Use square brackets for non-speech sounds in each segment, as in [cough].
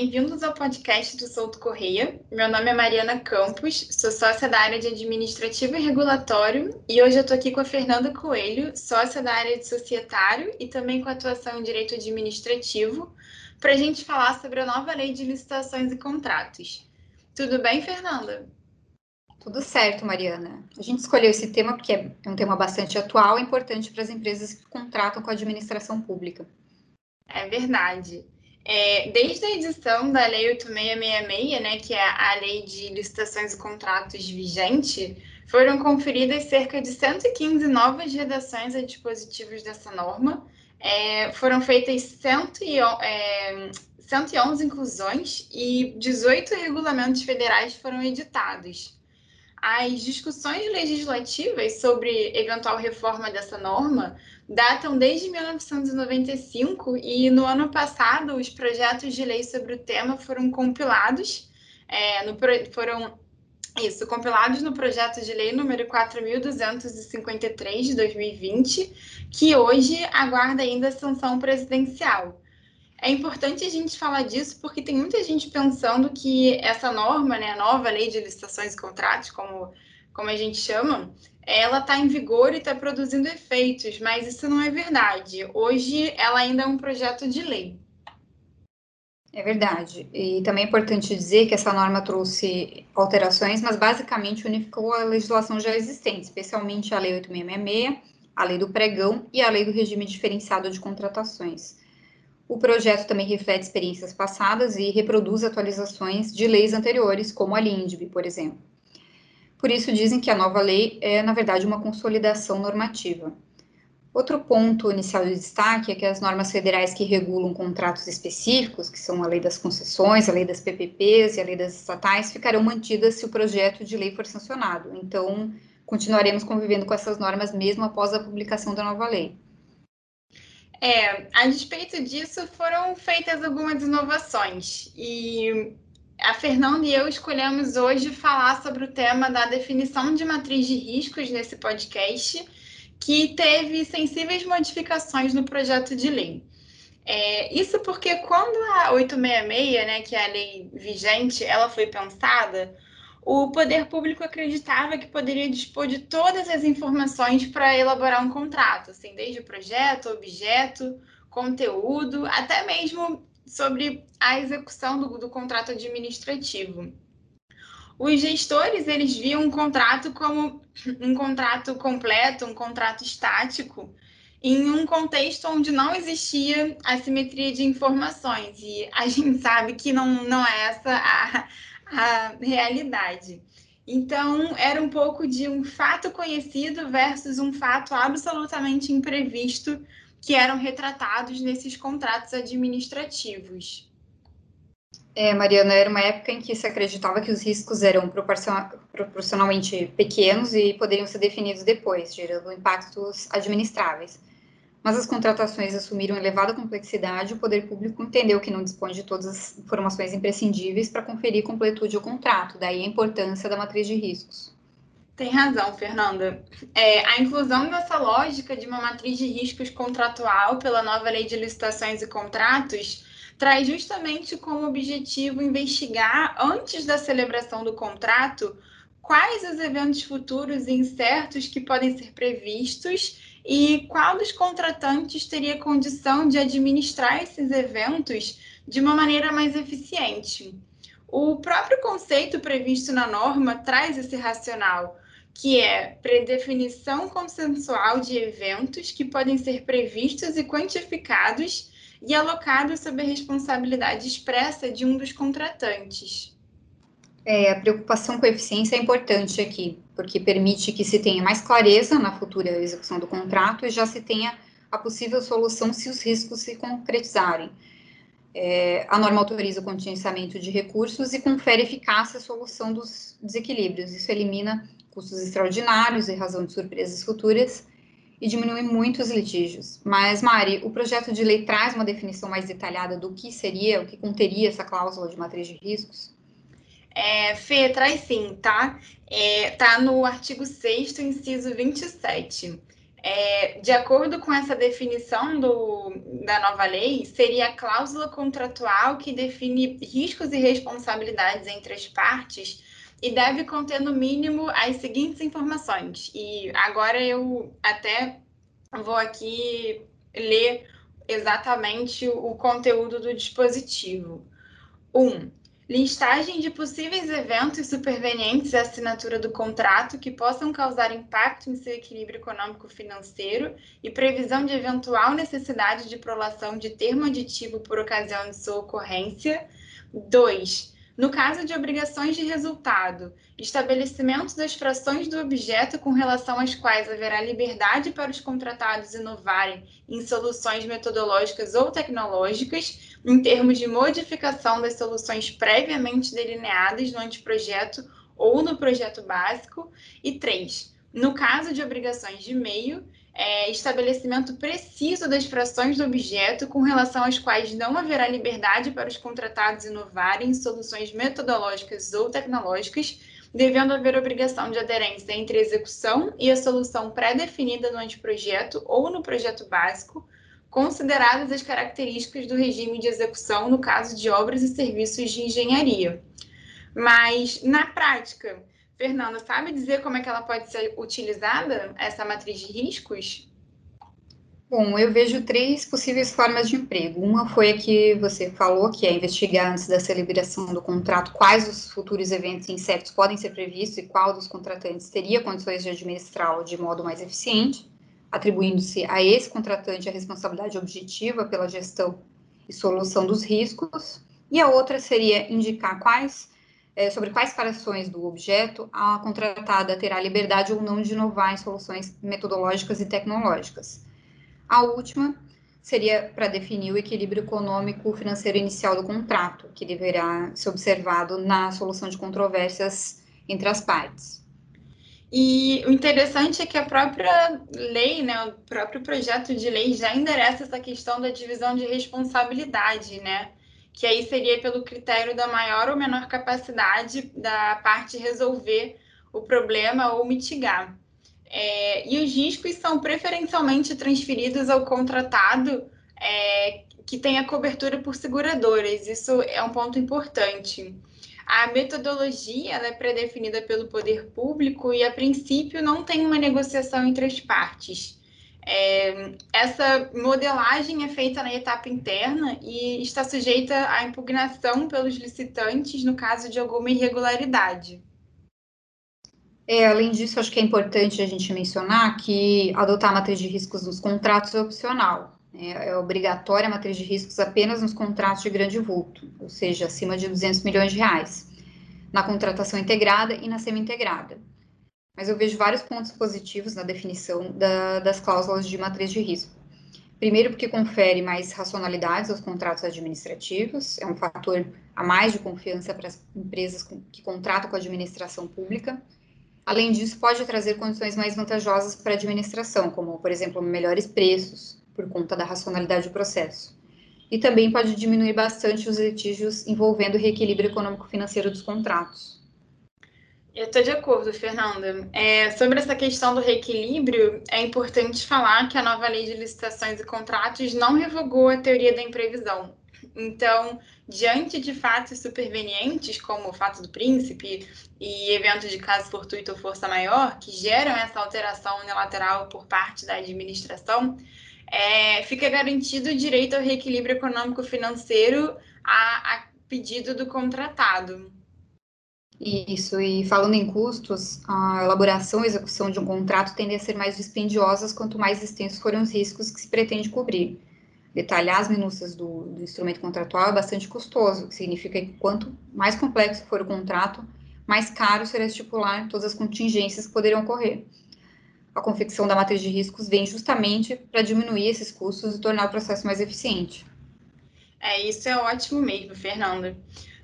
bem-vindos ao podcast do Souto Correia. Meu nome é Mariana Campos, sou sócia da área de Administrativo e Regulatório e hoje eu estou aqui com a Fernanda Coelho, sócia da área de Societário e também com atuação em Direito Administrativo, para a gente falar sobre a nova Lei de Licitações e Contratos. Tudo bem, Fernanda? Tudo certo, Mariana. A gente escolheu esse tema porque é um tema bastante atual e importante para as empresas que contratam com a administração pública. É verdade. É, desde a edição da Lei 8666, né, que é a lei de licitações e contratos vigente, foram conferidas cerca de 115 novas redações a dispositivos dessa norma. É, foram feitas 100 é, 111 inclusões e 18 regulamentos federais foram editados. As discussões legislativas sobre eventual reforma dessa norma datam desde 1995 e no ano passado os projetos de lei sobre o tema foram compilados, é, no, foram isso, compilados no projeto de lei número 4.253 de 2020, que hoje aguarda ainda a sanção presidencial. É importante a gente falar disso porque tem muita gente pensando que essa norma, né, a nova lei de licitações e contratos, como, como a gente chama, ela está em vigor e está produzindo efeitos, mas isso não é verdade. Hoje ela ainda é um projeto de lei. É verdade. E também é importante dizer que essa norma trouxe alterações, mas basicamente unificou a legislação já existente, especialmente a Lei 8666, a Lei do Pregão e a Lei do Regime Diferenciado de Contratações. O projeto também reflete experiências passadas e reproduz atualizações de leis anteriores, como a LINDB, por exemplo. Por isso, dizem que a nova lei é, na verdade, uma consolidação normativa. Outro ponto inicial de destaque é que as normas federais que regulam contratos específicos, que são a lei das concessões, a lei das PPPs e a lei das estatais, ficarão mantidas se o projeto de lei for sancionado. Então, continuaremos convivendo com essas normas mesmo após a publicação da nova lei. É, a despeito disso, foram feitas algumas inovações e a Fernanda e eu escolhemos hoje falar sobre o tema da definição de matriz de riscos nesse podcast, que teve sensíveis modificações no projeto de lei. É, isso porque quando a 866, né, que é a lei vigente, ela foi pensada, o poder público acreditava que poderia dispor de todas as informações para elaborar um contrato, assim, desde o projeto, objeto, conteúdo, até mesmo sobre a execução do, do contrato administrativo. Os gestores eles viam um contrato como um contrato completo, um contrato estático, em um contexto onde não existia assimetria de informações. E a gente [laughs] sabe que não, não é essa a, a realidade. Então, era um pouco de um fato conhecido versus um fato absolutamente imprevisto que eram retratados nesses contratos administrativos. É, Mariana, era uma época em que se acreditava que os riscos eram proporcionalmente pequenos e poderiam ser definidos depois, gerando impactos administráveis mas as contratações assumiram elevada complexidade, o poder público entendeu que não dispõe de todas as informações imprescindíveis para conferir completude ao contrato, daí a importância da matriz de riscos. Tem razão, Fernanda. É, a inclusão dessa lógica de uma matriz de riscos contratual pela nova lei de licitações e contratos traz justamente como objetivo investigar, antes da celebração do contrato, quais os eventos futuros e incertos que podem ser previstos e qual dos contratantes teria condição de administrar esses eventos de uma maneira mais eficiente. O próprio conceito previsto na norma traz esse racional, que é predefinição consensual de eventos que podem ser previstos e quantificados e alocados sob a responsabilidade expressa de um dos contratantes. É, a preocupação com a eficiência é importante aqui, porque permite que se tenha mais clareza na futura execução do contrato e já se tenha a possível solução se os riscos se concretizarem. É, a norma autoriza o contingenciamento de recursos e confere eficácia à solução dos desequilíbrios. Isso elimina custos extraordinários em razão de surpresas futuras e diminui muito os litígios. Mas, Mari, o projeto de lei traz uma definição mais detalhada do que seria, o que conteria essa cláusula de matriz de riscos? É, Fê, traz sim, tá? É, tá no artigo 6 inciso 27. É, de acordo com essa definição do, da nova lei, seria a cláusula contratual que define riscos e responsabilidades entre as partes e deve conter, no mínimo, as seguintes informações. E agora eu até vou aqui ler exatamente o conteúdo do dispositivo. 1. Um, Listagem de possíveis eventos supervenientes à assinatura do contrato que possam causar impacto em seu equilíbrio econômico-financeiro e previsão de eventual necessidade de prolação de termo aditivo por ocasião de sua ocorrência. 2. No caso de obrigações de resultado, estabelecimento das frações do objeto com relação às quais haverá liberdade para os contratados inovarem em soluções metodológicas ou tecnológicas, em termos de modificação das soluções previamente delineadas no anteprojeto ou no projeto básico. E três, no caso de obrigações de meio, é, estabelecimento preciso das frações do objeto com relação às quais não haverá liberdade para os contratados inovarem em soluções metodológicas ou tecnológicas, devendo haver obrigação de aderência entre a execução e a solução pré-definida no anteprojeto ou no projeto básico, consideradas as características do regime de execução no caso de obras e serviços de engenharia. Mas, na prática, Fernanda, sabe dizer como é que ela pode ser utilizada, essa matriz de riscos? Bom, eu vejo três possíveis formas de emprego. Uma foi a que você falou, que é investigar antes da celebração do contrato quais os futuros eventos incertos podem ser previstos e qual dos contratantes teria condições de administrá-lo de modo mais eficiente, atribuindo-se a esse contratante a responsabilidade objetiva pela gestão e solução dos riscos. E a outra seria indicar quais é, sobre quais frações do objeto a contratada terá liberdade ou não de inovar em soluções metodológicas e tecnológicas. A última seria para definir o equilíbrio econômico financeiro inicial do contrato, que deverá ser observado na solução de controvérsias entre as partes. E o interessante é que a própria lei, né, o próprio projeto de lei já endereça essa questão da divisão de responsabilidade, né? Que aí seria pelo critério da maior ou menor capacidade da parte resolver o problema ou mitigar. É, e os riscos são preferencialmente transferidos ao contratado é, que tenha cobertura por seguradoras. Isso é um ponto importante. A metodologia é pré-definida pelo poder público e, a princípio, não tem uma negociação entre as partes. É, essa modelagem é feita na etapa interna e está sujeita à impugnação pelos licitantes no caso de alguma irregularidade. É, além disso, acho que é importante a gente mencionar que adotar a matriz de riscos nos contratos é opcional. Né? É obrigatória a matriz de riscos apenas nos contratos de grande vulto, ou seja, acima de 200 milhões de reais, na contratação integrada e na semi-integrada mas eu vejo vários pontos positivos na definição da, das cláusulas de matriz de risco. Primeiro, porque confere mais racionalidades aos contratos administrativos, é um fator a mais de confiança para as empresas que contratam com a administração pública. Além disso, pode trazer condições mais vantajosas para a administração, como, por exemplo, melhores preços, por conta da racionalidade do processo. E também pode diminuir bastante os litígios envolvendo o reequilíbrio econômico-financeiro dos contratos. Eu estou de acordo, Fernanda. É, sobre essa questão do reequilíbrio, é importante falar que a nova lei de licitações e contratos não revogou a teoria da imprevisão. Então, diante de fatos supervenientes, como o fato do príncipe e eventos de caso fortuito ou força maior, que geram essa alteração unilateral por parte da administração, é, fica garantido o direito ao reequilíbrio econômico-financeiro a, a pedido do contratado. Isso, e falando em custos, a elaboração e execução de um contrato tendem a ser mais dispendiosas quanto mais extensos forem os riscos que se pretende cobrir. Detalhar as minúcias do, do instrumento contratual é bastante custoso, o que significa que quanto mais complexo for o contrato, mais caro será estipular todas as contingências que poderiam ocorrer. A confecção da matriz de riscos vem justamente para diminuir esses custos e tornar o processo mais eficiente. É, isso é ótimo mesmo, Fernanda.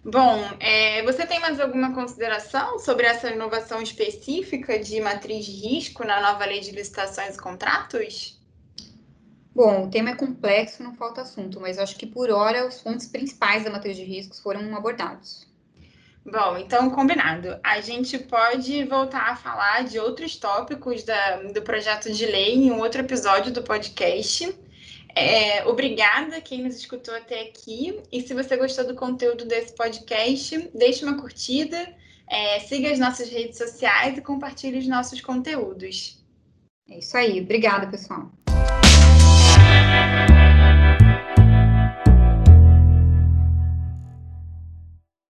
Bom, é, você tem mais alguma consideração sobre essa inovação específica de matriz de risco na nova lei de licitações e contratos? Bom, o tema é complexo, não falta assunto, mas acho que por hora os pontos principais da matriz de riscos foram abordados. Bom, então combinado. A gente pode voltar a falar de outros tópicos da, do projeto de lei em um outro episódio do podcast. É, obrigada quem nos escutou até aqui. E se você gostou do conteúdo desse podcast, deixe uma curtida, é, siga as nossas redes sociais e compartilhe os nossos conteúdos. É isso aí. Obrigada, pessoal.